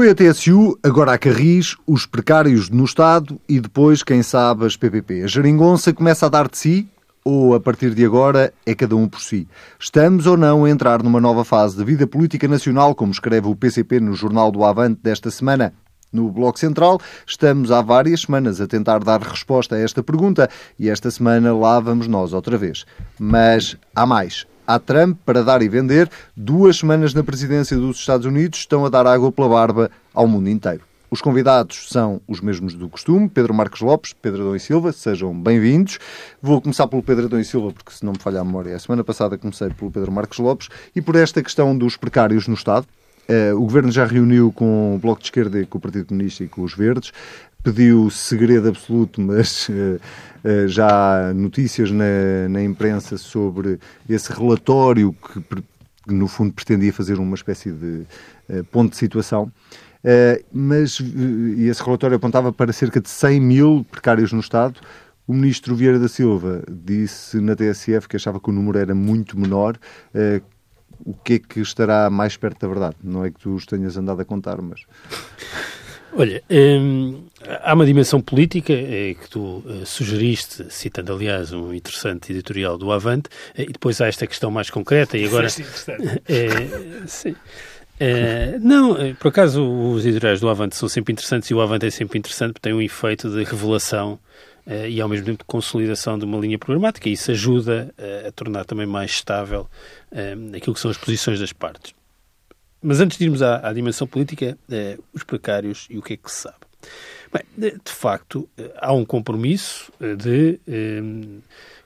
Foi a TSU, agora a Carris, os precários no Estado e depois, quem sabe, as PPP. A geringonça começa a dar de si ou, a partir de agora, é cada um por si? Estamos ou não a entrar numa nova fase da vida política nacional, como escreve o PCP no Jornal do Avante desta semana? No Bloco Central, estamos há várias semanas a tentar dar resposta a esta pergunta e esta semana lá vamos nós outra vez. Mas há mais há Trump para dar e vender. Duas semanas na presidência dos Estados Unidos estão a dar água pela barba ao mundo inteiro. Os convidados são os mesmos do costume, Pedro Marcos Lopes, Pedro Adão e Silva, sejam bem-vindos. Vou começar pelo Pedro Adão e Silva, porque se não me falha a memória, a semana passada comecei pelo Pedro Marcos Lopes, e por esta questão dos precários no Estado. Uh, o Governo já reuniu com o Bloco de Esquerda com o Partido Comunista e com os Verdes, pediu segredo absoluto, mas uh, uh, já há notícias na, na, imprensa sobre esse relatório que, que, no fundo, pretendia fazer uma espécie de uh, ponto de situação. mas esse relatório apontava para cerca de 100 mil precários no Estado. O ministro Vieira da Silva disse na TSF que achava que o número era muito menor. o que é que estará mais perto da verdade? Não é que tu os tenhas andado a contar, mas. Olha, hum, há uma dimensão política é, que tu uh, sugeriste, citando aliás um interessante editorial do Avante, uh, e depois há esta questão mais concreta e agora... é, sim. É, não, por acaso os editoriais do Avante são sempre interessantes e o Avante é sempre interessante porque tem um efeito de revelação e ao mesmo tempo de consolidação de uma linha programática e isso ajuda a tornar também mais estável aquilo que são as posições das partes. Mas antes de irmos à, à dimensão política, eh, os precários e o que é que se sabe. Bem, de, facto, eh, há um compromisso eh, de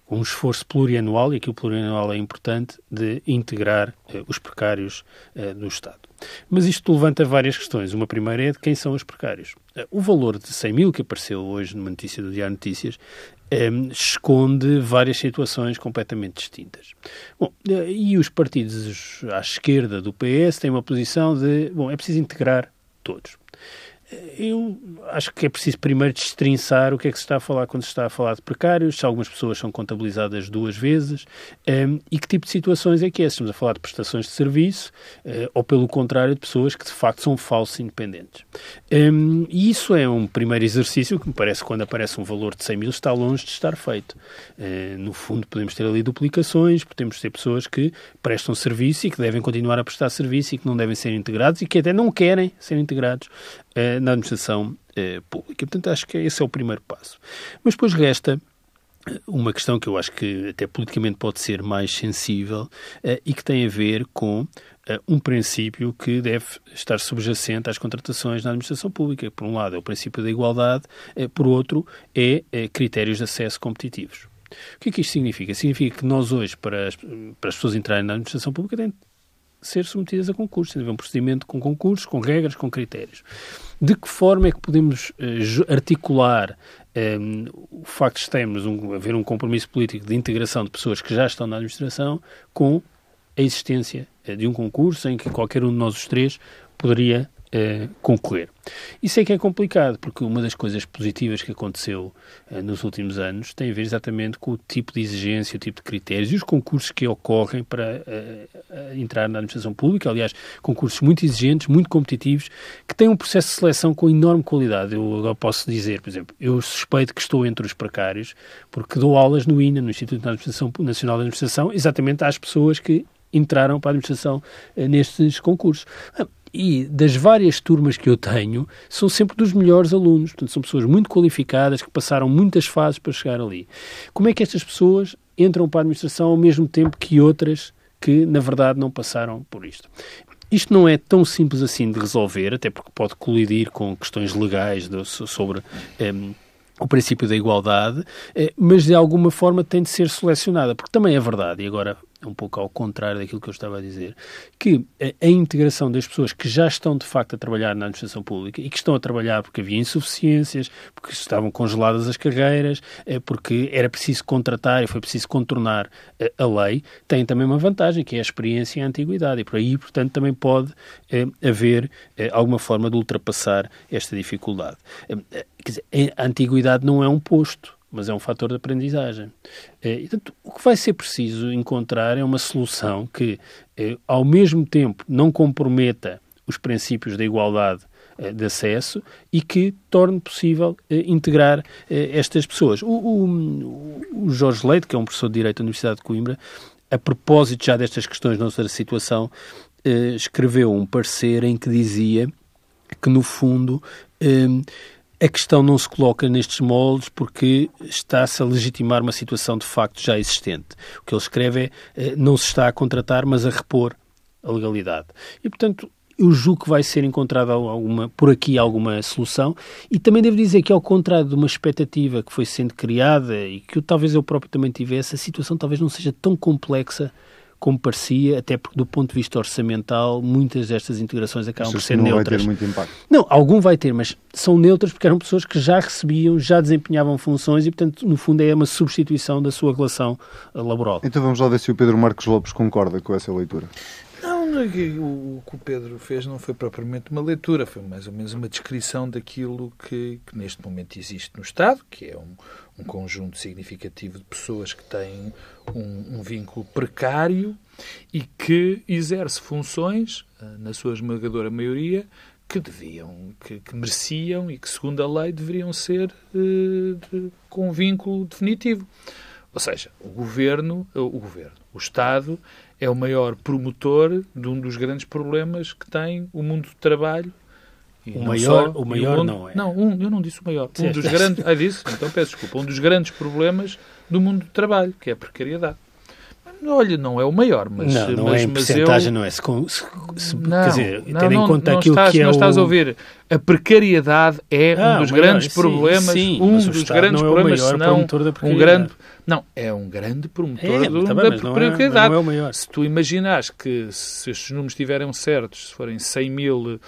um esforço plurianual, e aqui o plurianual é importante, de integrar os precários no Estado. Mas isto levanta várias questões. Uma primeira é de quem são os precários. O valor de 100 mil que apareceu hoje numa notícia do Diário Notícias um, esconde várias situações completamente distintas. Bom, e os partidos à esquerda do PS têm uma posição de, bom, é preciso integrar todos. Eu acho que é preciso primeiro destrinçar o que é que se está a falar quando se está a falar de precários, se algumas pessoas são contabilizadas duas vezes um, e que tipo de situações é que é. Estamos a falar de prestações de serviço uh, ou, pelo contrário, de pessoas que de facto são falsos independentes. Um, e isso é um primeiro exercício que me parece que quando aparece um valor de 100 mil está longe de estar feito. Uh, no fundo, podemos ter ali duplicações, podemos ter pessoas que prestam serviço e que devem continuar a prestar serviço e que não devem ser integrados e que até não querem ser integrados uh, na administração uh, pública. Portanto, acho que esse é o primeiro passo. Mas depois resta eh, uma questão que eu acho que até politicamente pode ser mais sensível e que tem a ver com um princípio que deve estar subjacente às contratações na administração pública. Por um lado é o princípio da igualdade, por outro é critérios de acesso competitivos. O que é que isto significa? Significa que nós hoje, para as, para as pessoas entrarem na administração pública, têm ser submetidas a concursos. Tem de haver um procedimento com concursos, com regras, com critérios. De que forma é que podemos uh, articular um, ehm, o facto de termos um, haver um compromisso político de integração de pessoas que já estão na administração com a existência uh, de um concurso em que qualquer um de nós os três poderia uh, concorrer. Isso é que é complicado, porque uma das coisas positivas que aconteceu uh, nos últimos anos tem a ver exatamente com o tipo de exigência, o tipo de critérios e os concursos que ocorrem para uh, entrar na administração pública. Aliás, concursos muito exigentes, muito competitivos, que têm um processo de seleção com enorme qualidade. Eu agora posso dizer, por exemplo, eu suspeito que estou entre os precários porque dou aulas no INA, no Instituto Nacional de Administração, exatamente às pessoas que entraram para a administração nestes concursos. E das várias turmas que eu tenho, são sempre dos melhores alunos. Portanto, são pessoas muito qualificadas que passaram muitas fases para chegar ali. Como é que estas pessoas entram para a administração ao mesmo tempo que outras que, na verdade, não passaram por isto? Isto não é tão simples assim de resolver, até porque pode colidir com questões legais de, sobre. Um, o princípio da igualdade, eh, mas de alguma forma tem de ser selecionada, porque também é verdade, e agora um pouco ao contrário daquilo que eu estava a dizer, que a, a, integração das pessoas que já estão de facto a trabalhar na administração pública e que estão a trabalhar porque havia insuficiências, porque estavam congeladas as carreiras, é, porque era preciso contratar e foi preciso contornar a, a, lei, tem também uma vantagem, que é a experiência e a antiguidade. E por aí, portanto, também pode é, haver é, alguma forma de ultrapassar esta dificuldade. quer dizer, a antiguidade não é um posto mas é um fator de aprendizagem. É, portanto, o que vai ser preciso encontrar é uma solução que, é, ao mesmo tempo, não comprometa os princípios da igualdade de acesso e que torne possível integrar estas pessoas. O, o, o Jorge Leite, que é um professor de Direito da Universidade de Coimbra, a propósito já destas questões da nossa situação, escreveu um parecer em que dizia que, no fundo, a questão não se coloca nestes moldes porque está-se a legitimar uma situação de facto já existente. O que ele escreve é não se está a contratar, mas a repor a legalidade. E, portanto, eu julgo que vai ser encontrada alguma, por aqui alguma solução e também devo dizer que ao contrário de uma expectativa que foi sendo criada e que eu, talvez eu próprio também tivesse, a situação talvez não seja tão complexa como parecia, até porque do ponto de vista orçamental, muitas destas integrações acabam por ser não neutras. Não vai ter muito impacto. Não, algum vai ter, mas são neutras porque eram pessoas que já recebiam, já desempenhavam funções e, portanto, no fundo é uma substituição da sua relação laboral. Então vamos lá ver se o Pedro Marcos Lopes concorda com essa leitura. É o, que o Pedro fez não foi propriamente uma leitura, foi mais ou menos uma descrição daquilo que, que neste momento existe no Estado, que é um, um conjunto significativo de pessoas que têm um, um vínculo precário e que exerce funções, eh, na sua esmagadora maioria, que deviam, que, que, mereciam e que, segundo a lei, deveriam ser uh, de, com um vínculo definitivo. Ou seja, o governo, o governo, o Estado é o maior promotor de um dos grandes problemas que tem o mundo do trabalho o maior, só, o maior não é. Não, um, eu não disse o maior. Um dos grandes. Ah, disse? Então peço desculpa. Um dos grandes problemas do mundo do trabalho, que é a precariedade. Olha, não é o maior, mas... Não, não mas, é em porcentagem, eu... não é. Se, se, se, não, quer dizer, não, tendo não, em conta não aquilo estás, que é não o... estás a ouvir. A precariedade é ah, um dos maior, grandes sim, problemas, sim, um dos grandes não problemas, é o maior senão um grande... Não, é um grande promotor é, do, tá da precariedade. Não é, não é o. Se tu imaginares que se estes números estiverem certos, se forem 100 mil uh,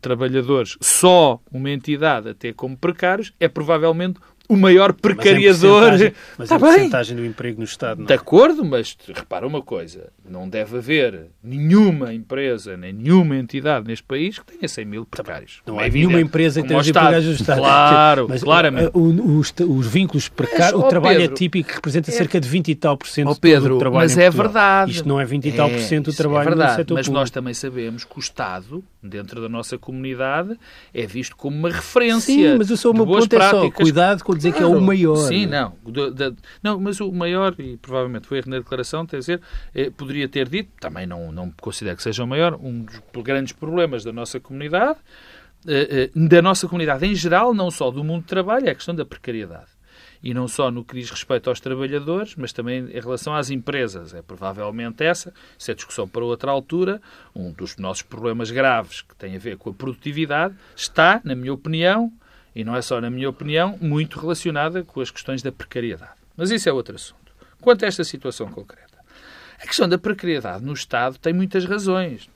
trabalhadores, só uma entidade a ter como precários, é provavelmente o maior precariador. Mas é a porcentagem do emprego no Estado. Não. De acordo, mas repara uma coisa: não deve haver nenhuma empresa, nem nenhuma entidade neste país que tenha 100 mil precários. Não há é nenhuma empresa que tenha empregados no Estado. Claro, mas, claramente. Uh, os, os, vínculos precários, o trabalho Pedro, atípico representa é, cerca de 20 e tal por cento oh Pedro, do trabalho. Mas é verdade. Isto não é 20 e tal por cento do é, trabalho é verdade, setor Mas público. nós também sabemos que o Estado, dentro da nossa comunidade, é visto como uma referência. Sim, mas o seu meu ponto práticas. é só cuidado com dizer claro. que é o maior. Sim, não. De, de, não, mas o maior, e provavelmente foi erro na declaração, quer dizer, eh, poderia ter dito, também não, não considero que seja o maior, um dos grandes problemas da nossa comunidade, eh, eh, da nossa comunidade em geral, não só do mundo do trabalho, é a questão da precariedade. E não só no que diz respeito aos trabalhadores, mas também em relação às empresas. É provavelmente essa, se é discussão para outra altura, um dos nossos problemas graves que tem a ver com a produtividade está, na minha opinião, e não é só na minha opinião, muito relacionada com as questões da precariedade. Mas isso é outro assunto. Quanto a esta situação concreta, a questão da precariedade no Estado tem muitas razões.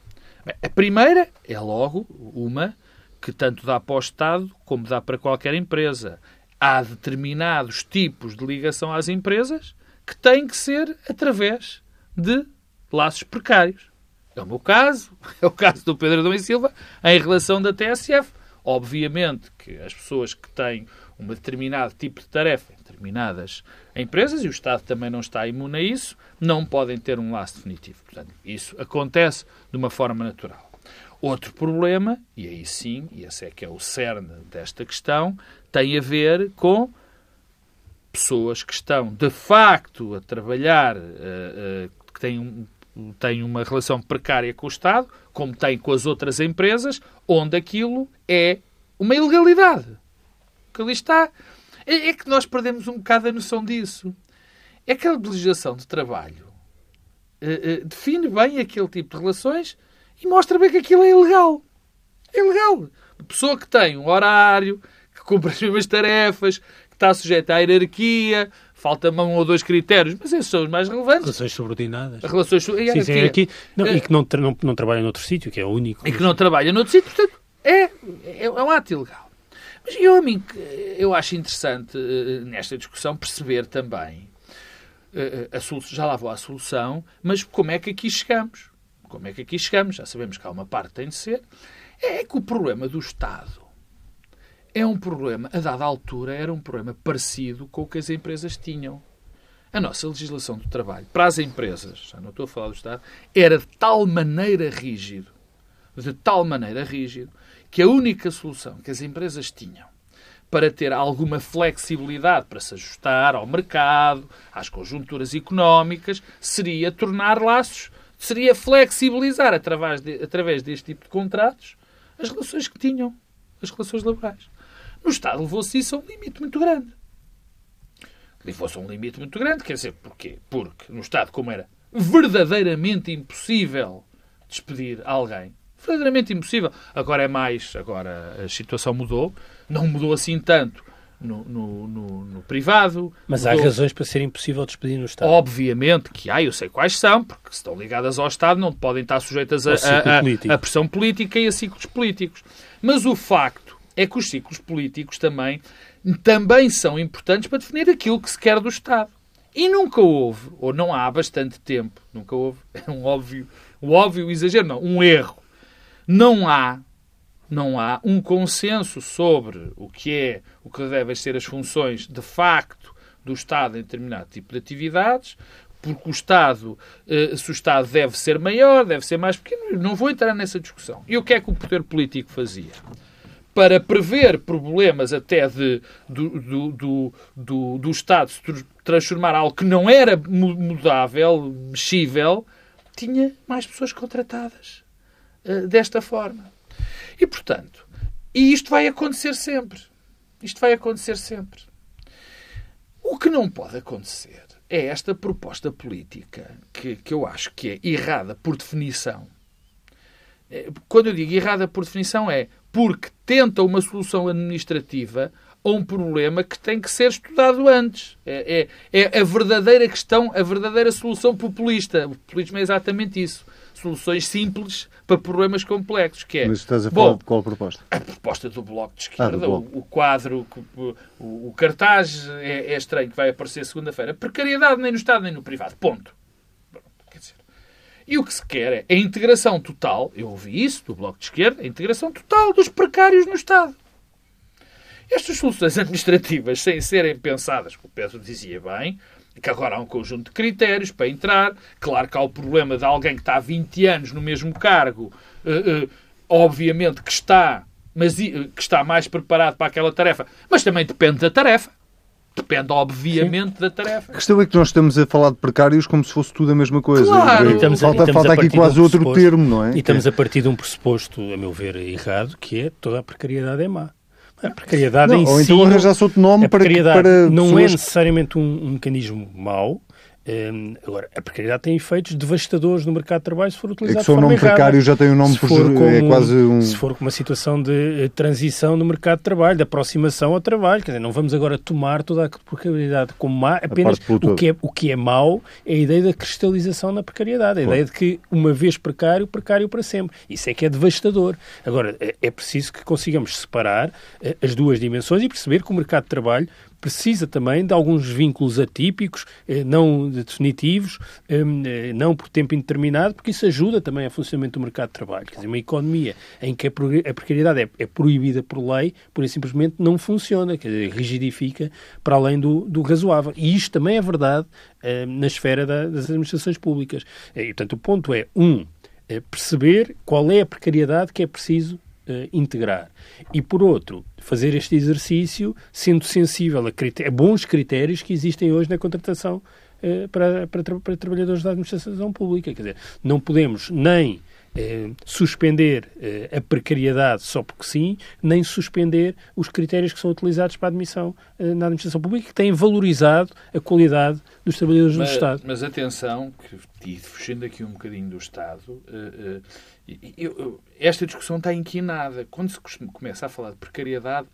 A primeira é logo uma que tanto dá para o Estado como dá para qualquer empresa. Há determinados tipos de ligação às empresas que têm que ser através de laços precários. É o meu caso, é o caso do Pedro e Silva, em relação da TSF. Obviamente que as pessoas que têm um determinado tipo de tarefa determinadas empresas, e o Estado também não está imune a isso, não podem ter um laço definitivo. Portanto, isso acontece de uma forma natural. Outro problema, e aí sim, e esse é que é o cerne desta questão, tem a ver com pessoas que estão de facto a trabalhar, uh, uh, que têm tem uma relação precária com o Estado, como tem com as outras empresas, onde aquilo é uma ilegalidade. O que ali está é, é que nós perdemos um bocado a noção disso. É que a legislação de trabalho uh, uh, define bem aquele tipo de relações e mostra bem que aquilo é ilegal. É ilegal. Pessoa que tem um horário, que cumpre as mesmas tarefas, que está sujeita à hierarquia, Falta-me um ou dois critérios, mas esses são os mais relevantes. Relações subordinadas. Relações sim, sim, aqui, não, E que não, não, não trabalha noutro sítio, que é o único. E que não trabalha noutro sítio, portanto, é, é, é um ato ilegal. Mas eu, a mim, eu acho interessante uh, nesta discussão perceber também, uh, a solução, já lá vou à solução, mas como é que aqui chegamos? Como é que aqui chegamos? Já sabemos que há uma parte que tem de ser. É que o problema do Estado é um problema, a dada altura, era um problema parecido com o que as empresas tinham. A nossa legislação do trabalho para as empresas, já não estou a falar do Estado, era de tal maneira rígido, de tal maneira rígido, que a única solução que as empresas tinham para ter alguma flexibilidade para se ajustar ao mercado, às conjunturas económicas, seria tornar laços, seria flexibilizar através, de, através deste tipo de contratos as relações que tinham, as relações laborais. No Estado levou-se isso a um limite muito grande. Levou-se a um limite muito grande, quer dizer, porquê? Porque no Estado, como era verdadeiramente impossível despedir alguém, verdadeiramente impossível, agora é mais, agora a situação mudou, não mudou assim tanto no, no, no, no privado. Mas há razões para ser impossível despedir no Estado. Obviamente que há, eu sei quais são, porque se estão ligadas ao Estado não podem estar sujeitas a, a, a, a pressão política e a ciclos políticos. Mas o facto é que os ciclos políticos também, também são importantes para definir aquilo que se quer do Estado. E nunca houve, ou não há bastante tempo, nunca houve, é um óbvio, um óbvio exagero, não, um erro. Não há, não há um consenso sobre o que é, o que devem ser as funções de facto do Estado em determinado tipo de atividades, porque o Estado, eh, se o Estado deve ser maior, deve ser mais pequeno, não vou entrar nessa discussão. E o que é que o poder político fazia? Para prever problemas até de, do, do, do, do, do Estado se transformar algo que não era mudável, mexível, tinha mais pessoas contratadas uh, desta forma. E, portanto, e isto vai acontecer sempre. Isto vai acontecer sempre. O que não pode acontecer é esta proposta política que, que eu acho que é errada por definição. Quando eu digo errada por definição, é porque tenta uma solução administrativa a um problema que tem que ser estudado antes. É, é, é, a verdadeira questão, a verdadeira solução populista. O populismo é exatamente isso. Soluções simples para problemas complexos. Que é, Mas estás a falar bom, de qual proposta? A proposta do Bloco de Esquerda, ah, o, o, quadro, o, o, o cartaz é, é, estranho que vai aparecer segunda-feira. Precariedade nem no Estado nem no privado. Ponto. E o que se quer é a integração total, eu ouvi isso do Bloco de Esquerda, a integração total dos precários no Estado. Estas soluções administrativas, sem serem pensadas, como o Pedro dizia bem, que agora há um conjunto de critérios para entrar. Claro que há o problema de alguém que está há 20 anos no mesmo cargo, uh, uh, obviamente que está, mas, uh, que está mais preparado para aquela tarefa, mas também depende da tarefa. Depende, obviamente, Sim. da tarefa. A questão é que nós estamos a falar de precários como se fosse tudo a mesma coisa. Claro. Estamos, falta estamos falta aqui quase um outro termo, não é? E estamos a partir de um pressuposto, a meu ver, errado, que é toda a precariedade é má. A precariedade não, em ou si... Ou então arranjar-se outro nome para, para não pessoas... é necessariamente um, um mecanismo mau, um, agora, a precariedade tem efeitos devastadores no mercado de trabalho se for utilizado é que só o nome errada. precário já tem um nome se for como, é quase um... Se for com uma situação de eh, transição no mercado de trabalho, de aproximação ao trabalho, quer dizer, não vamos agora tomar toda a precariedade como má, apenas o que, é, o que é mau é a ideia da cristalização na precariedade, a ideia de que uma vez precário, precário para sempre. Isso é que é devastador. Agora, é, é preciso que consigamos separar eh, as duas dimensões e perceber que o mercado de trabalho precisa também de alguns vínculos atípicos, eh, não definitivos, ehm, eh, não por tempo indeterminado, porque isso ajuda também ao funcionamento do mercado de trabalho. Quer dizer, uma economia em que a precariedade é, é proibida por lei, por e simplesmente não funciona, quer dizer, rigidifica para além do, do razoável. E isto também é verdade ehm, na esfera das administrações públicas. E, portanto, o ponto é, um, perceber qual é a precariedade que é preciso uh, integrar. E, por outro, fazer este exercício sendo sensível a, a bons critérios que existem hoje na contratação uh, para, para, tra para, trabalhadores da administração pública. Quer dizer, não podemos nem eh, suspender eh, a precariedade só porque sim, nem suspender os critérios que são utilizados para a admissão eh, na administração pública, que têm valorizado a qualidade dos trabalhadores mas, do Estado. Mas atenção, que, e fugindo aqui um bocadinho do Estado, eh, eh, eu, esta discussão está inquinada. Quando se começa a falar de precariedade,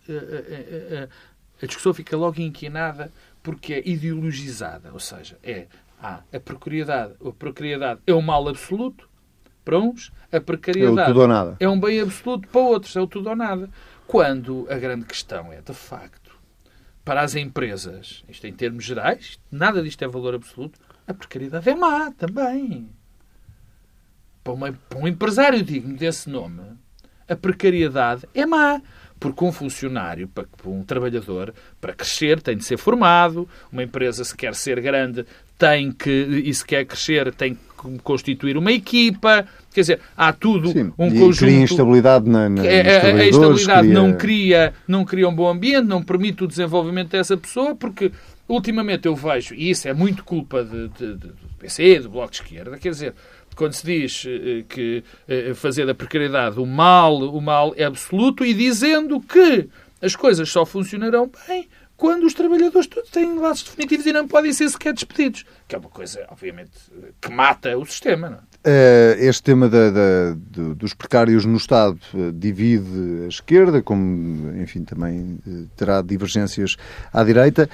a discussão fica logo inquinada porque é ideologizada. Ou seja, é ah, a precariedade, a precariedade é um mal absoluto para uns, a precariedade é, é um bem absoluto para outros, é o tudo ou nada. Quando a grande questão é, de facto, para as empresas, isto em termos gerais, nada disto é valor absoluto, a precariedade é má também. Para, uma, para um empresário digno desse nome, a precariedade é má. Porque um funcionário, para um trabalhador, para crescer, tem de ser formado. Uma empresa, se quer ser grande, tem que, e se quer crescer, tem que constituir uma equipa, quer dizer, há tudo Sim, um e conjunto... Cria instabilidade na, na, É, nos a- a trabalhadores, estabilidade cria- não, cria, não cria um bom ambiente, não permite o desenvolvimento dessa pessoa, porque ultimamente eu vejo, e isso é muito culpa de, de- de- do PC, do Bloco de Esquerda, quer dizer, quando se diz eh, que eh, fazer da precariedade o mal, o mal é absoluto, e dizendo que as coisas só funcionarão bem quando os trabalhadores todos têm laços definitivos e não podem ser sequer despedidos. Que é uma coisa, obviamente, que mata o sistema. Não é? Eh, Este tema da- da- do- dos precários no Estado eh, divide a esquerda, como, enfim, também eh, terá divergências à direita.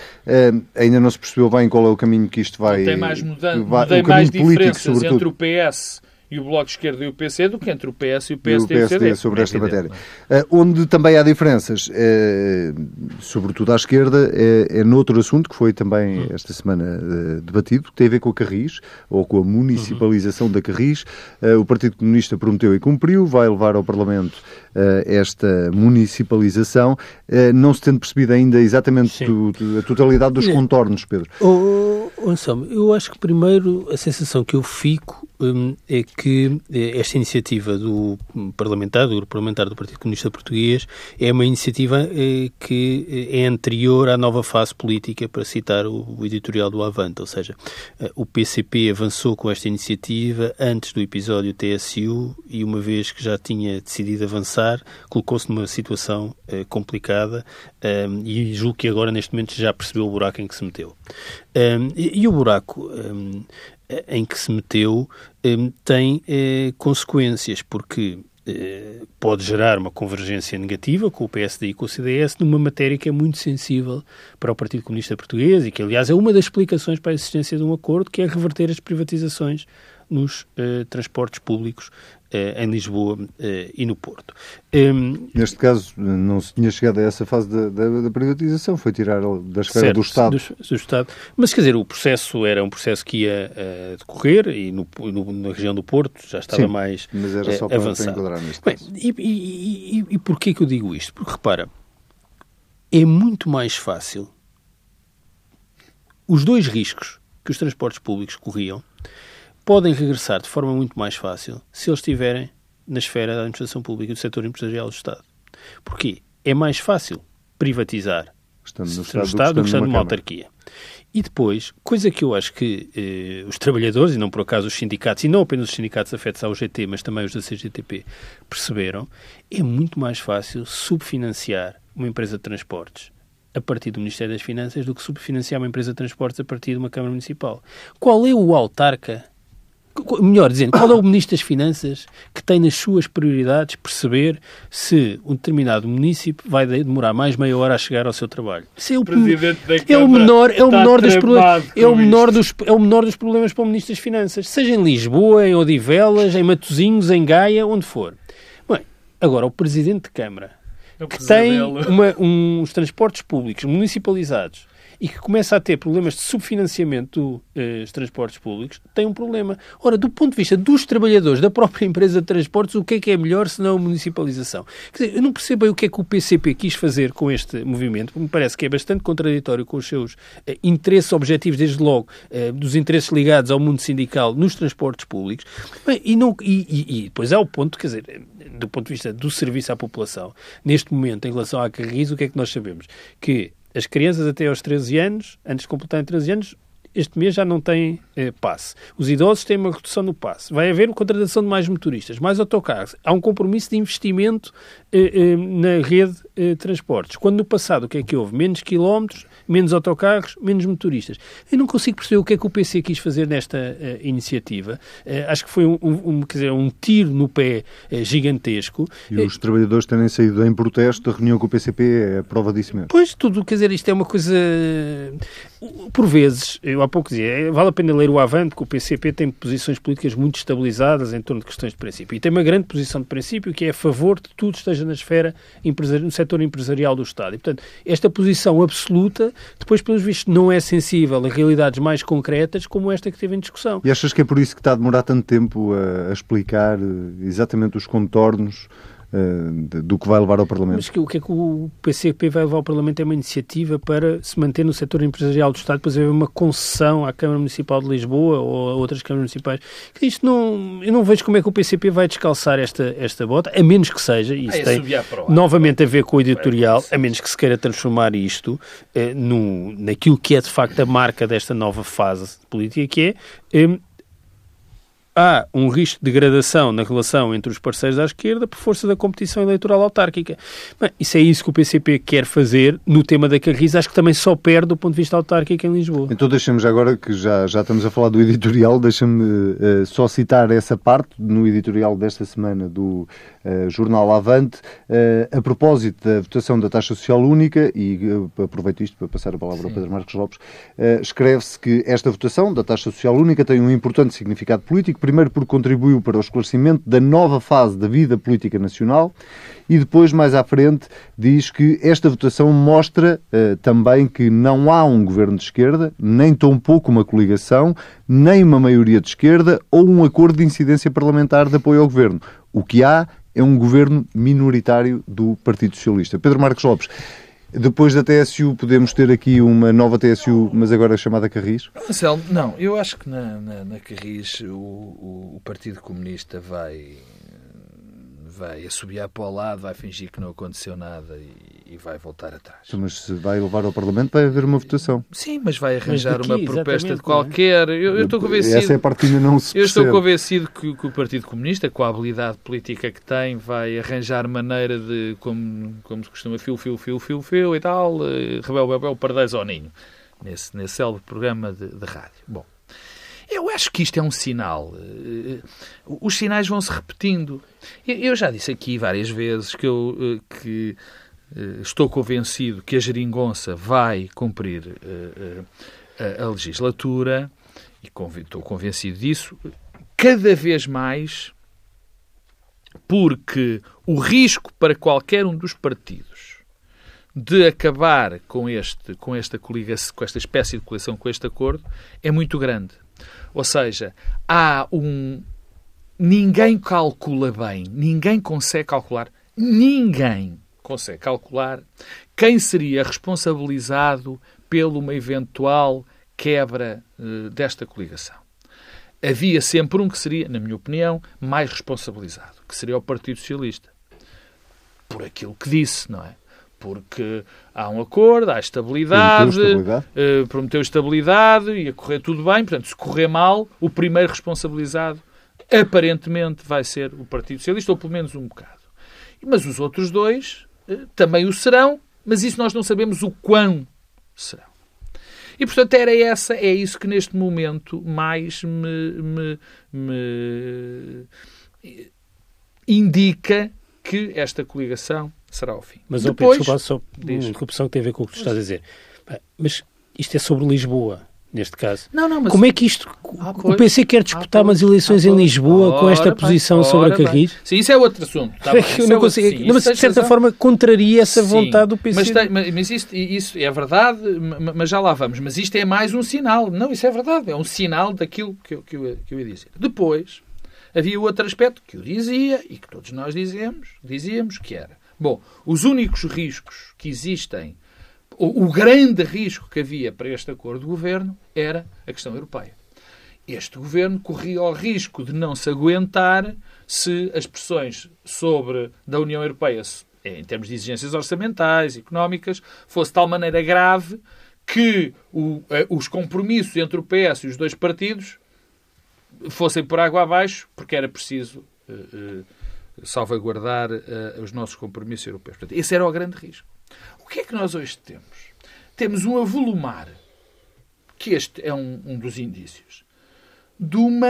Ainda não se percebeu bem qual é o caminho que isto vai... tem mais, mudan vai- tem mais político, sobretudo. entre o PS e o Bloco de Esquerda e o PC do que entre o PS e o PSD, e o PSD sobre É esta evidente, matéria. Eh, onde também há diferenças, eh, sobretudo à esquerda, é, é noutro assunto que foi também Hum. esta semana eh, debatido, que tem a ver com a Carris, ou com a municipalização da Carris. O Partido Comunista prometeu e cumpriu, vai levar ao Parlamento esta municipalização, não se tendo percebido ainda exatamente tu- tu- a totalidade dos É. contornos, Pedro. Oh, oh, Anselmo, eu acho que primeiro a sensação que eu fico hum, é que eh, esta iniciativa do parlamentar, do grupo parlamentar do Partido Comunista Português, é uma iniciativa eh, que eh, é anterior à nova fase política, para citar o, editorial do Avante, ou seja, o PCP avançou com esta iniciativa antes do episódio TSU e uma vez que já tinha decidido avançar, colocou-se numa situação complicada e julgo que agora neste momento já percebeu o buraco em que se meteu. E, o buraco em que se meteu um, tem eh, consequências, porque eh, pode gerar uma convergência negativa com o PSD e com o CDS numa matéria que é muito sensível para o Partido Comunista Português e que, aliás, é uma das explicações para a existência de um acordo, que é reverter as privatizações nos eh, transportes públicos eh, em Lisboa eh, e no Porto. Um, Neste caso, não se tinha chegado a essa fase da, da- da privatização, foi tirar da esfera Certo, do Estado. do- do Estado. Mas, quer dizer, o processo era um processo que ia decorrer e no, no- na região do Porto já estava Sim, mais mas era só para, para avançado. enquadrar neste Bem, caso. e, e, e, e porquê que eu digo isto? Porque, repara, é muito mais fácil os dois riscos que os transportes públicos corriam podem regressar de forma muito mais fácil se eles estiverem na esfera da administração pública e do setor empresarial do Estado. Porquê? É mais fácil privatizar Estando no Estado, Estado do que estando numa autarquia. E depois, coisa que eu acho que eh, os trabalhadores, e não por acaso os sindicatos, e não apenas os sindicatos afetos ao GT, mas também os da CGTP, perceberam, é muito mais fácil subfinanciar uma empresa de transportes a partir do Ministério das Finanças do que subfinanciar uma empresa de transportes a partir de uma Câmara Municipal. Qual é o autarca Melhor dizendo, qual é o Ministro das Finanças que tem nas suas prioridades perceber se um determinado município vai de- demorar mais meia hora a chegar ao seu trabalho? Isso é o, Presidente da é o menor, é o menor dos problemas, é o menor dos, é o menor dos problemas para o Ministro das Finanças, seja em Lisboa, em Odivelas, em Matosinhos, em Gaia, onde for. Bem, agora o Presidente de Câmara É um que tem uma- uns transportes públicos municipalizados e que começa a ter problemas de subfinanciamento dos transportes públicos, tem um problema. Ora, do ponto de vista dos trabalhadores da própria empresa de transportes, o que é que é melhor se não a municipalização? Quer dizer, eu não percebo bem o que é que o PCP quis fazer com este movimento, me parece que é bastante contraditório com os seus eh, interesses objetivos, desde logo, eh, dos interesses ligados ao mundo sindical nos transportes públicos. Bem, e, não, e, e- e depois há o ponto, quer dizer, eh, do ponto de vista do serviço à população, neste momento, em relação à Carris, o que é que nós sabemos? Que as crianças até aos 13 anos, antes de completarem 13 anos, este mês já não têm eh, passe. Os idosos têm uma redução no passe. Vai haver contratação de mais motoristas, mais autocarros. Há um compromisso de investimento eh, eh, na rede de transportes. Quando no passado o que é que houve? Menos quilómetros, menos autocarros, menos motoristas. Eu não consigo perceber o que é que o PC quis fazer nesta eh, iniciativa. Eh, acho que foi um, um- quer dizer, um tiro no pé eh, gigantesco. E os trabalhadores terem saído em protesto da reunião com o PCP é a prova disso mesmo. Pois, tudo, quer dizer, isto é uma coisa. Por vezes, eu há pouco dizia, é, vale a pena ler o Avante, que o PCP tem posições políticas muito estabilizadas em torno de questões de princípio. E tem uma grande posição de princípio que é a favor de que tudo esteja na esfera, no setor empresarial do Estado. E, portanto, esta posição absoluta, depois, pelos vistos, não é sensível a realidades mais concretas como esta que teve em discussão. E achas que é por isso que está a demorar tanto tempo a, a explicar eh, exatamente os contornos do que vai levar ao Parlamento. Mas que, o que é que o PCP vai levar ao Parlamento é uma iniciativa para se manter no setor empresarial do Estado, depois haver uma concessão à Câmara Municipal de Lisboa ou a outras câmaras municipais. Isto não, eu não vejo como é que o PCP vai descalçar esta, esta bota, a menos que seja, e isso Ah, é tem novamente a ver com o editorial, a menos que se queira transformar isto eh, no, naquilo que é de facto a marca desta nova fase política, que é eh, há um risco de degradação na relação entre os parceiros à esquerda por força da competição eleitoral autárquica. Bem, isso é isso que o PCP quer fazer no tema da Carris, acho que também só perde do ponto de vista autárquico em Lisboa. Então deixa-me já agora, que já, já estamos a falar do editorial, deixa-me eh, só citar essa parte no editorial desta semana do eh, jornal Avante, eh, a propósito da votação da taxa social única, e aproveito isto para passar a palavra ao Pedro Marcos Lopes, escreve-se que esta votação da taxa social única tem um importante significado político, primeiro porque contribuiu para o esclarecimento da nova fase da vida política nacional e depois, mais à frente, diz que esta votação mostra eh, também que não há um governo de esquerda, nem tampouco uma coligação, nem uma maioria de esquerda ou um acordo de incidência parlamentar de apoio ao governo. O que há é um governo minoritário do Partido Socialista. Pedro Marcos Lopes, depois da TSU podemos ter aqui uma nova TSU, mas agora chamada Carris? Anselmo, não, eu acho que na, na, na Carris o, o, o Partido Comunista vai, vai assobiar para o lado, vai fingir que não aconteceu nada e, e vai voltar atrás. Então, Mas se vai levar ao Parlamento, vai haver uma votação. Sim, mas vai arranjar daqui, uma proposta de qualquer. Eu, eu estou convencido. Essa é a parte que não se Eu estou percebe. convencido que, que o Partido Comunista, com a habilidade política que tem, vai arranjar maneira de, como, como se costuma, fio, fio, fio, fio, fio e tal, eh, rebel, bebel, pardais ao ninho, nesse, nesse célebre programa de, de rádio. Bom, eu acho que isto é um sinal. eh, Os sinais vão se repetindo. Eu- já disse aqui várias vezes que eu eh, que eh, estou convencido que a geringonça vai cumprir eh, eh, a- legislatura e estou convencido disso cada vez mais porque o risco para qualquer um dos partidos de acabar com este com esta coligação, com esta espécie de coligação com este acordo é muito grande. Ou seja, há um ninguém calcula bem, ninguém consegue calcular, ninguém consegue calcular quem seria responsabilizado pela uma eventual quebra eh, desta coligação. Havia sempre um que seria, na minha opinião, mais responsabilizado, que seria o Partido Socialista. Por aquilo que disse, não é? Porque há um acordo, há estabilidade, Prometeu estabilidade. eh, prometeu estabilidade, ia correr tudo bem. Portanto, se correr mal, o primeiro responsabilizado aparentemente vai ser o Partido Socialista, ou pelo menos um bocado. Mas os outros dois eh, também o serão, mas isso nós não sabemos o quão serão. E, portanto, era essa, é isso que neste momento mais me, me- me indica que esta coligação será o fim. Mas, Depois, Pedro, desculpa, só diz. uma interrupção que tem a ver com o que tu estás a dizer. Mas isto é sobre Lisboa, neste caso. Não, não, mas Como é que isto... Ah, o. PC quer disputar Ah, umas eleições Ah, em. Lisboa com esta Ora bem, posição sobre a ora. Carris? Sim, isso é outro assunto. Tá É bem, que eu isso não é outro- consigo- sim, não, mas de certa razão. forma contraria essa Sim, vontade do PC. Mas, tem- mas- mas isto, isso é verdade, ma- mas já lá vamos. Mas isto é mais um sinal. Não, isso é verdade. É um sinal daquilo que eu, que eu, que eu ia dizer. Depois, havia outro aspecto que eu dizia e que todos nós dizemos, dizíamos que era, bom, os únicos riscos que existem, o, o grande risco que havia para este acordo de governo era a questão europeia. Este governo corria o risco de não se aguentar se as pressões sobre da União Europeia, em termos de exigências orçamentais, económicas, fosse de tal maneira grave que o- eh, os compromissos entre o PS e os dois partidos fossem por água abaixo, porque era preciso eh, eh, salvaguardar eh, os nossos compromissos europeus. Portanto, esse era o grande risco. O que é que nós hoje temos? Temos um avolumar, que este é um, um dos indícios, de uma,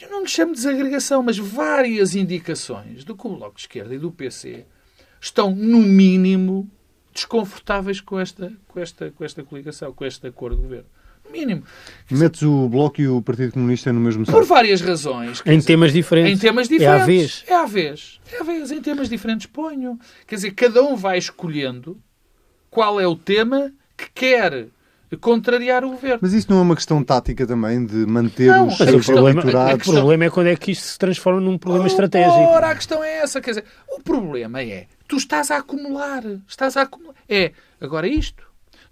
eu não lhe chamo de desagregação, mas várias indicações do que o Bloco de Esquerda e do PC estão, no mínimo, desconfortáveis com esta, com esta, com esta coligação, com este acordo de governo. Mínimo. Metes o Bloco e o Partido Comunista no mesmo Por saco. várias razões. Em dizer, temas diferentes. em temas É à diferentes. vez. É à vez. É à vez. Em temas diferentes ponho. Quer dizer, cada um vai escolhendo qual é o tema que quer contrariar o governo. Mas isso não é uma questão tática também de manter Não, os mas Mas o seus problema, eleitorados? o problema é quando é que isto se transforma num problema Oh, estratégico. Ora, a questão é essa. Quer dizer, o problema é, tu estás a acumular. Estás a acumular. É, agora isto,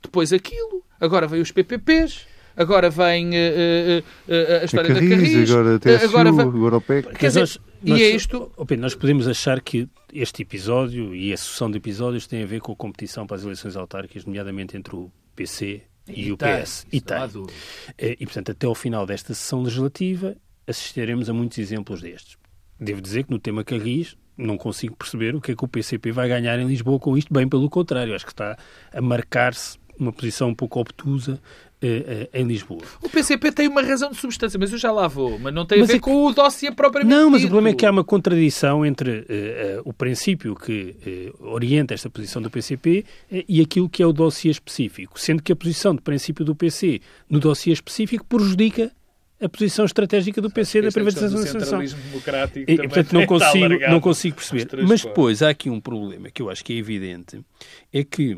depois aquilo, agora vem os PPPs, agora vem eh, eh, eh, a história A da Carris, Carris. agora a eh, TSU, agora agora, vem- o PEC. Quer dizer, e é isto... oh Pedro, nós podemos achar que este episódio e a sucessão de episódios tem a ver com a competição para as eleições autárquicas, nomeadamente entre o PC e, o tem, PS. E tem. Eh, E, portanto, até ao final desta sessão legislativa, assistiremos a muitos exemplos destes. Devo dizer que no tema Carris não consigo perceber o que é que o PCP vai ganhar em Lisboa com isto, bem pelo contrário. Acho que está a marcar-se uma posição um pouco obtusa eh, eh, em Lisboa. O PCP tem uma razão de substância, mas eu já lá vou. Mas não tem Mas a ver é que- com o dossiê propriamente Não, mas o dito. problema é que há uma contradição entre eh, o princípio que orienta esta posição do PCP e aquilo que é o dossiê específico, sendo que a posição de princípio do PC no dossiê específico prejudica a posição estratégica do PC da privatização da centralismo democrático E, portanto, não consigo, não consigo perceber. Mas depois há aqui um problema que eu acho que é evidente, é que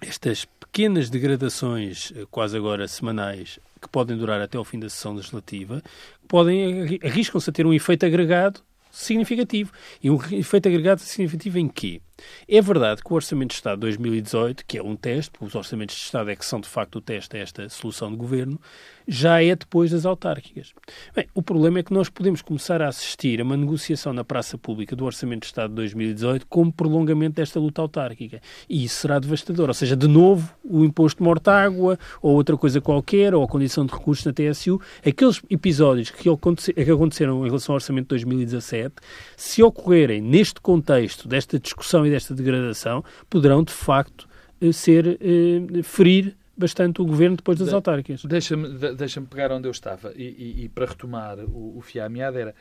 estas pequenas degradações, eh, quase agora semanais, que podem durar até ao fim da sessão legislativa, podem arri- arriscam-se a ter um efeito agregado significativo. E um efeito agregado significativo em quê? É verdade que o Orçamento de Estado de 2018, que é um teste, porque os Orçamentos de Estado é que são de facto o teste a esta solução de governo, já é depois das autárquicas. Bem, o problema é que nós podemos começar a assistir a uma negociação na praça pública do Orçamento de Estado de 2018 como prolongamento desta luta autárquica. E isso será devastador. Ou seja, de novo, o imposto de morta-água, ou outra coisa qualquer, ou a condição de recursos na TSU, aqueles episódios que aconteceram em relação ao Orçamento de 2017, se ocorrerem neste contexto desta discussão e desta degradação, poderão, de facto, eh, ser, eh, ferir bastante o governo depois das De- autárquicas. Deixa-me de- deixa-me pegar onde eu estava e, e- e para retomar o, o fio à meada era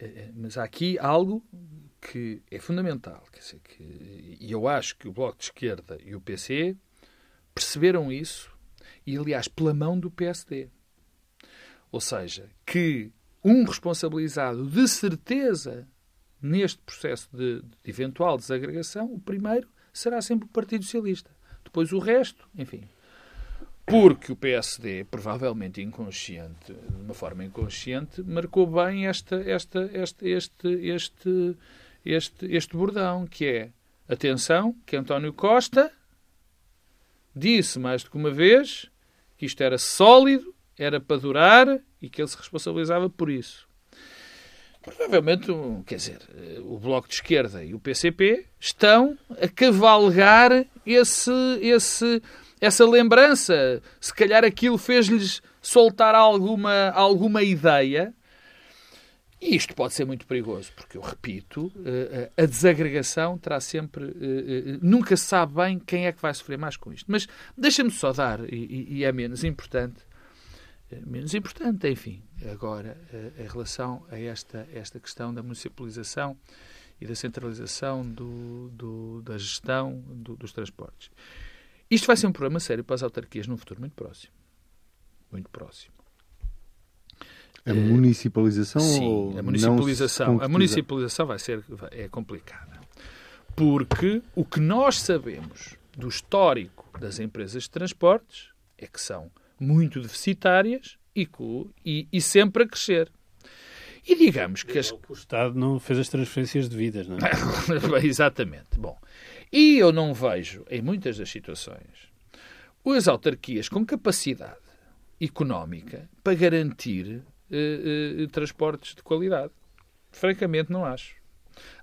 eh, eh, mas há aqui algo que é fundamental quer dizer, que, e eu acho que o Bloco de Esquerda e o PC perceberam isso e aliás pela mão do PSD ou seja, que um responsabilizado de certeza neste processo de, de eventual desagregação, o primeiro será sempre o Partido Socialista. Depois o resto, enfim, porque o PSD, provavelmente inconsciente, de uma forma inconsciente, marcou bem esta, esta, este, este, este, este, este bordão, que é, atenção, que António Costa disse mais do que uma vez que isto era sólido, era para durar e que ele se responsabilizava por isso. Provavelmente, quer dizer, eh, o Bloco de Esquerda e o PCP estão a cavalgar esse, esse, essa lembrança. Se calhar aquilo fez-lhes soltar alguma, alguma ideia. E isto pode ser muito perigoso, porque eu repito, eh, eh, a desagregação terá sempre. Nunca se sabe bem quem é que vai sofrer mais com isto. Mas deixa-me só dar, e, é menos importante, menos importante, enfim, agora, eh, em relação a esta, esta questão da municipalização e da centralização do, do- da gestão do- dos transportes. Isto vai ser um problema sério para as autarquias num futuro muito próximo. Muito próximo. A municipalização ou Sim, não a municipalização. A municipalização vai ser é complicada. Porque o que nós sabemos do histórico das empresas de transportes é que são muito deficitárias e, e, e sempre a crescer. E digamos que as, O Estado não fez as transferências devidas, não é? Exatamente. Bom, e eu não vejo, em muitas das situações, as autarquias com capacidade económica para garantir eh, eh, transportes de qualidade. Francamente, não acho.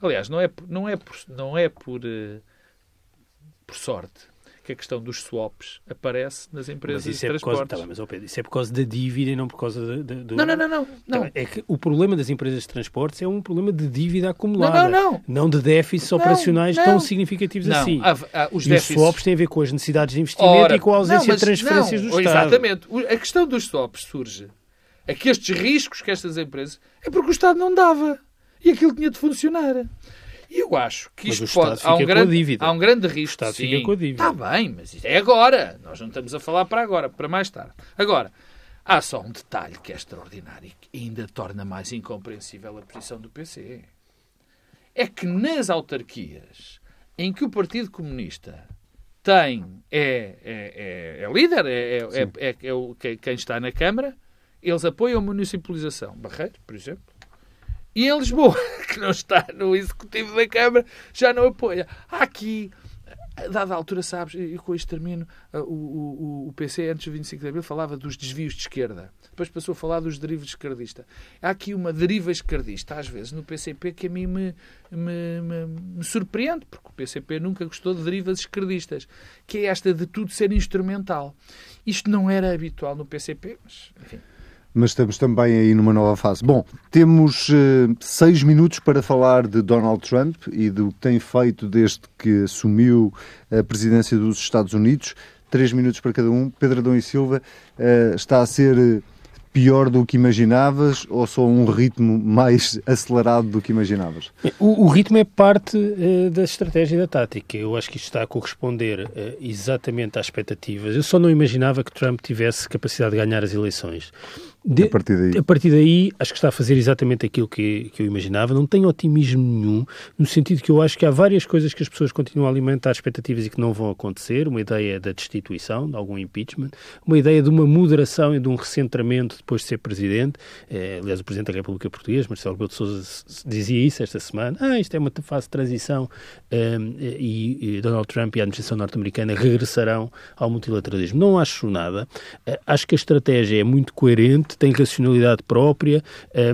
Aliás, não é, não é, por, não é por, eh, por sorte que a questão dos swaps aparece nas empresas de é por causa, transportes. tá bem, mas, ó Pedro, isso é por causa da dívida e não por causa do... Não, não, não, não. Tá não. bem, É que o problema das empresas de transportes é um problema de dívida acumulada. Não, não, não. de déficits Não, operacionais não. tão significativos Não, assim. há- há os e déficits- os swaps têm a ver com as necessidades de investimento Ora, e com a ausência não, mas de transferências não, do Estado. Exatamente. A questão dos swaps surge. É que estes riscos que estas empresas. É porque o Estado não dava. E aquilo tinha de funcionar. E eu acho que Mas isto o pode. Há um, grande, dívida. há um grande risco. Estado sim. fica com a dívida. Está bem, mas é agora. Nós não estamos a falar para agora, para mais tarde. Agora, há só um detalhe que é extraordinário e que ainda torna mais incompreensível a posição do PC. É que nas autarquias em que o Partido Comunista tem é, é, é, é líder, é, é, é, é, o, quem está na Câmara, eles apoiam a municipalização. Barreiros, por exemplo. E em Lisboa, que não está no Executivo da Câmara, já não apoia. Há aqui a dada altura, sabes, e com isto termino, o, o, o PC antes do 25 de Abril falava dos desvios de esquerda. Depois passou a falar dos derivos esquerdistas. Há aqui uma deriva esquerdista, às vezes, no PCP, que a mim me, me, me, me surpreende, porque o PCP nunca gostou de derivas esquerdistas, que é esta de tudo ser instrumental. Isto não era habitual no PCP, mas, enfim mas estamos também aí numa nova fase. Bom, temos uh, seis minutos para falar de Donald Trump e do que tem feito desde que assumiu a presidência dos Estados Unidos. Três minutos para cada um. Pedro Adão e Silva uh, está a ser pior do que imaginavas ou só um ritmo mais acelerado do que imaginavas? O, o ritmo é parte uh, da estratégia e da tática. Eu acho que isto está a corresponder uh, exatamente às expectativas. Eu só não imaginava que Trump tivesse capacidade de ganhar as eleições. De, a partir daí? A partir daí, acho que está a fazer exatamente aquilo que, que eu imaginava. Não tenho otimismo nenhum, no sentido que eu acho que há várias coisas que as pessoas continuam a alimentar expectativas e que não vão acontecer. Uma ideia da destituição, de algum impeachment, uma ideia de uma moderação e de um recentramento depois de ser presidente. É, aliás, o Presidente da República Portuguesa, Marcelo Rebelo de Sousa, dizia isso esta semana. Ah, isto é uma fase de transição um, e, e, Donald Trump e a administração norte-americana regressarão ao multilateralismo. Não acho nada. Uh, acho que a estratégia é muito coerente tem racionalidade própria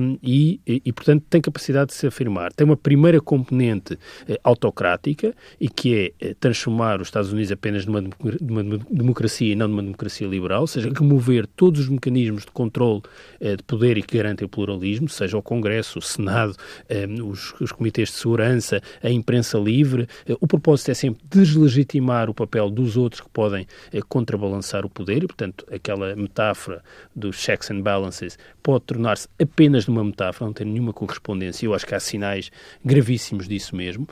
um, e, e, portanto, tem capacidade de se afirmar. Tem uma primeira componente uh, autocrática e que é uh, transformar os Estados Unidos apenas numa, numa, democracia e não numa democracia liberal, ou seja, remover todos os mecanismos de controle uh, de poder e que garantem o pluralismo, seja o Congresso, o Senado, um, os, os, comitês de segurança, a imprensa livre. o propósito é sempre deslegitimar o papel dos outros que podem contrabalançar o poder e, portanto, aquela metáfora dos checks and balances pode tornar-se apenas numa metáfora, não tem nenhuma correspondência. Eu acho que há sinais gravíssimos disso mesmo.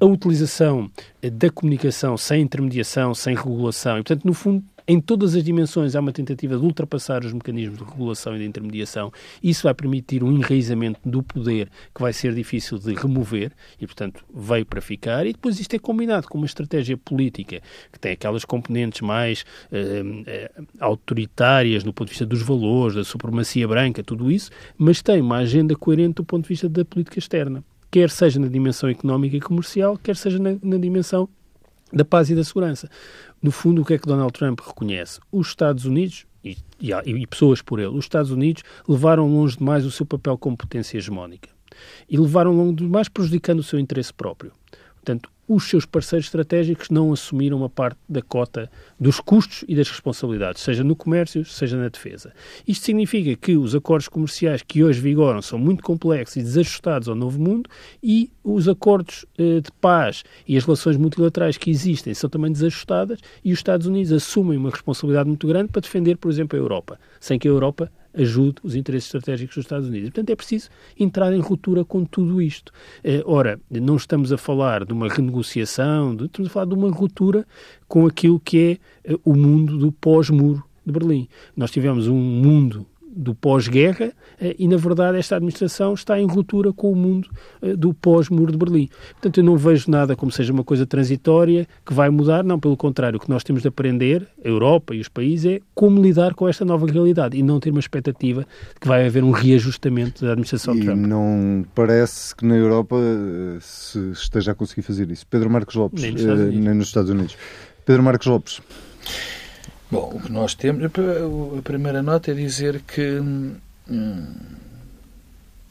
A utilização da comunicação sem intermediação, sem regulação, e, portanto, no fundo, em todas as dimensões há uma tentativa de ultrapassar os mecanismos de regulação e de intermediação. Isso vai permitir um enraizamento do poder que vai ser difícil de remover e, portanto, veio para ficar. E depois isto é combinado com uma estratégia política que tem aquelas componentes mais eh, eh, autoritárias do ponto de vista dos valores, da supremacia branca, tudo isso, mas tem uma agenda coerente do ponto de vista da política externa quer seja na dimensão económica e comercial, quer seja na, na dimensão da paz e da segurança. No fundo, o que é que Donald Trump reconhece? Os Estados Unidos, e, e, e pessoas por ele, os Estados Unidos levaram longe demais o seu papel como potência hegemónica. E levaram longe demais prejudicando o seu interesse próprio. Portanto, os seus parceiros estratégicos não assumiram uma parte da cota dos custos e das responsabilidades, seja no comércio, seja na defesa. Isto significa que os acordos comerciais que hoje vigoram são muito complexos e desajustados ao novo mundo e os acordos eh, de paz e as relações multilaterais que existem são também desajustadas e os Estados Unidos assumem uma responsabilidade muito grande para defender, por exemplo, a Europa, sem que a Europa ajude os interesses estratégicos dos Estados Unidos. Portanto, é preciso entrar em ruptura com tudo isto. Eh, ora, não estamos a falar de uma renegociação, estamos a falar de uma ruptura com aquilo que é eh, o mundo do pós-muro de Berlim. Nós tivemos um mundo do pós-guerra eh, e, na verdade, esta administração está em ruptura com o mundo eh, do pós-muro de Berlim. Portanto, eu não vejo nada como seja uma coisa transitória que vai mudar, não, pelo contrário, o que nós temos de aprender, a Europa e os países, é como lidar com esta nova realidade e não ter uma expectativa de que vai haver um reajustamento da administração e Trump. não parece que na Europa eh, se esteja a conseguir fazer isso. Pedro Marcos Lopes, nem nos Estados Unidos. Nem nos Estados Unidos. Pedro Marcos Lopes. Bom, o que nós temos, a primeira nota é dizer que hum,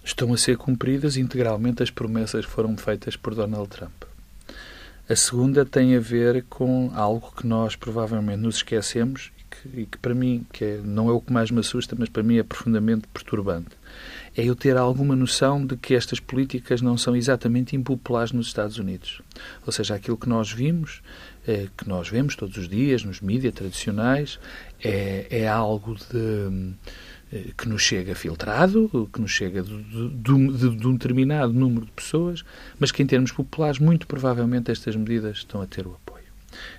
estão a ser cumpridas integralmente as promessas que foram feitas por Donald Trump. A segunda tem a ver com algo que nós provavelmente nos esquecemos e que, e que para mim que é, não é o que mais me assusta, mas para mim é profundamente perturbante. É eu ter alguma noção de que estas políticas não são exatamente impopulares nos Estados Unidos. Ou seja, aquilo que nós vimos é, que nós vemos todos os dias nos mídias tradicionais é, é algo de, eh, que nos chega filtrado, que nos chega de, de, de, um determinado número de pessoas, mas que em termos populares, muito provavelmente estas medidas estão a ter o apoio.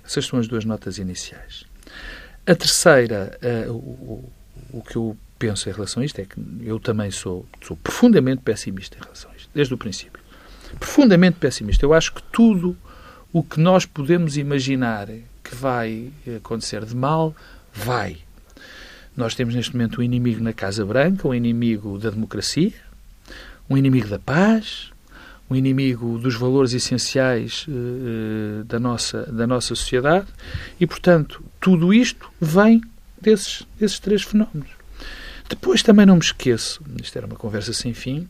Essas são as duas notas iniciais. A terceira, uh, o, o, que eu penso em relação a isto é que eu também sou, sou profundamente pessimista em relação a isto, desde o princípio. Profundamente pessimista. Eu acho que tudo o que nós podemos imaginar que vai acontecer de mal, vai. Nós temos neste momento um inimigo na Casa Branca, um inimigo da democracia, um inimigo da paz, um inimigo dos valores essenciais uh, da, nossa, da nossa sociedade e, portanto, tudo isto vem desses, desses três fenómenos. Depois também não me esqueço, isto era uma conversa sem fim,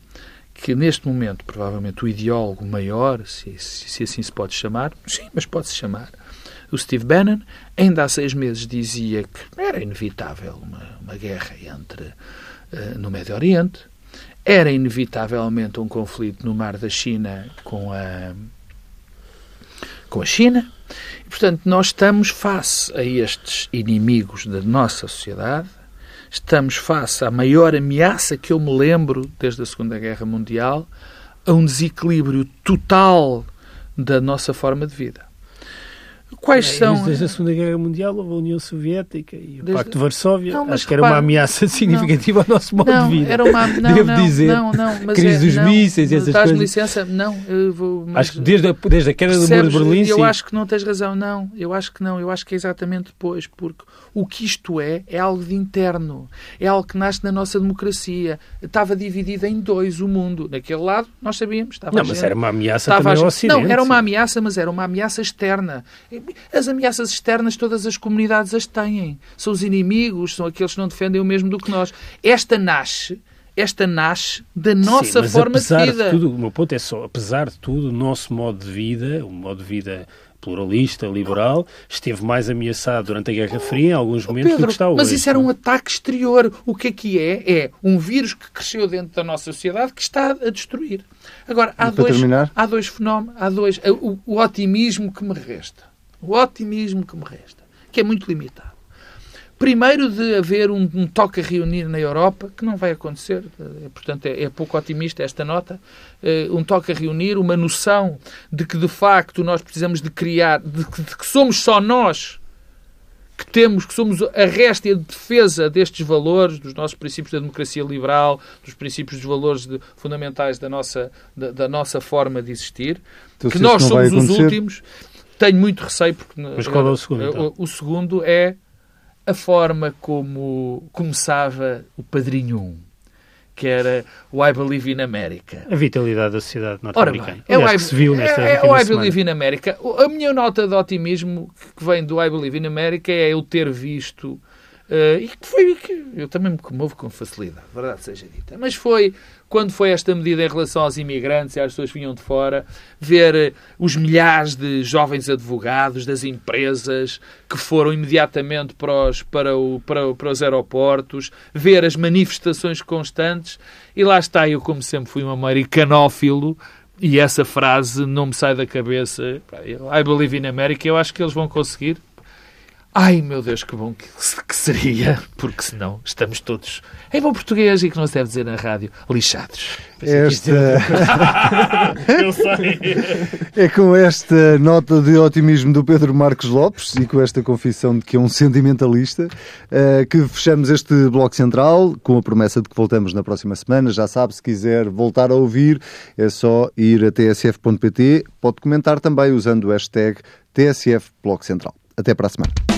que neste momento, provavelmente, o ideólogo maior, se, se, se assim se pode chamar, sim, mas pode-se chamar, o Steve Bannon, ainda há seis meses dizia que era inevitável uma, uma guerra entre uh, no Médio Oriente, era inevitavelmente um conflito no mar da China com a, com a China. E, portanto, nós estamos face a estes inimigos da nossa sociedade, estamos face à maior ameaça que eu me lembro desde a Segunda Guerra Mundial, a um desequilíbrio total da nossa forma de vida. Quais é, são. Desde a Segunda Guerra Mundial houve a União Soviética e o desde... Pacto de Varsóvia. Não, Acho que era uma ameaça significativa não, ao nosso modo não, de vida. Era uma, não, Devo não, dizer. Não, não, mas Crise é, dos não, mísseis, essas coisas. licença, não. Vou, mas, acho que desde a, desde a queda do Muro de Berlim. Eu sim. acho que não tens razão, não. Eu acho que não. Eu acho que é exatamente depois, porque o que isto é, é algo de interno. É algo que nasce na nossa democracia. Estava dividido em dois o mundo. Naquele lado, nós sabíamos. Estava não, mas era uma ameaça também ao Ocidente. Não, era uma ameaça, mas era uma ameaça externa. As ameaças externas todas as comunidades as têm. São os inimigos, são aqueles que não defendem o mesmo do que nós. Esta nasce esta nasce da nossa Sim, forma de vida. De tudo, o meu ponto é só, apesar de tudo, o nosso modo de vida, o modo de vida pluralista, liberal, esteve mais ameaçado durante a Guerra Fria em alguns momentos Pedro, do que está hoje. Mas isso era um ataque exterior. O que é que é? É um vírus que cresceu dentro da nossa sociedade que está a destruir. Agora, há, dois, há dois fenómenos, há dois. O, o otimismo que me resta. O otimismo que me resta, que é muito limitado. Primeiro de haver um, um toque a reunir na Europa, que não vai acontecer, eh, portanto é, é pouco otimista esta nota, uh, um toque a reunir, uma noção de que de facto nós precisamos de criar, de que, de que somos só nós que temos, que somos a resta e a defesa destes valores, dos nossos princípios da democracia liberal, dos princípios dos valores de, fundamentais da nossa, da, da, nossa forma de existir, então, que nós somos os últimos. Tenho muito receio porque... Mas qual é o segundo? Então? O, o segundo é a forma como começava o Padrinho 1, que era o I Believe in America. A vitalidade da sociedade norte-americana. É o I, se viu nesta é, é o I Believe in America. A minha nota de otimismo que vem do I Believe in America é eu ter visto e que foi que eu também me comovo com facilidade, verdade seja dita. Mas foi quando foi esta medida em relação aos imigrantes e às pessoas que vinham de fora, ver uh, os milhares de jovens advogados das empresas que foram imediatamente para os, para, o, para, para os aeroportos, ver as manifestações constantes, e lá está, eu como sempre fui um americanófilo, e essa frase não me sai da cabeça. I believe in America, eu acho que eles vão conseguir, Ai meu Deus, que bom que, que, seria, porque senão estamos todos em bom português e que não se deve dizer na rádio, lixados. Esta... Eu sei. É com esta nota de otimismo do Pedro Marcos Lopes e com esta confissão de que é um sentimentalista uh, que fechamos este Bloco Central com a promessa de que voltamos na próxima semana. Já sabe, se quiser voltar a ouvir, é só ir a tsf.pt. Pode comentar também usando o hashtag TSF Bloco Central. Até para a semana.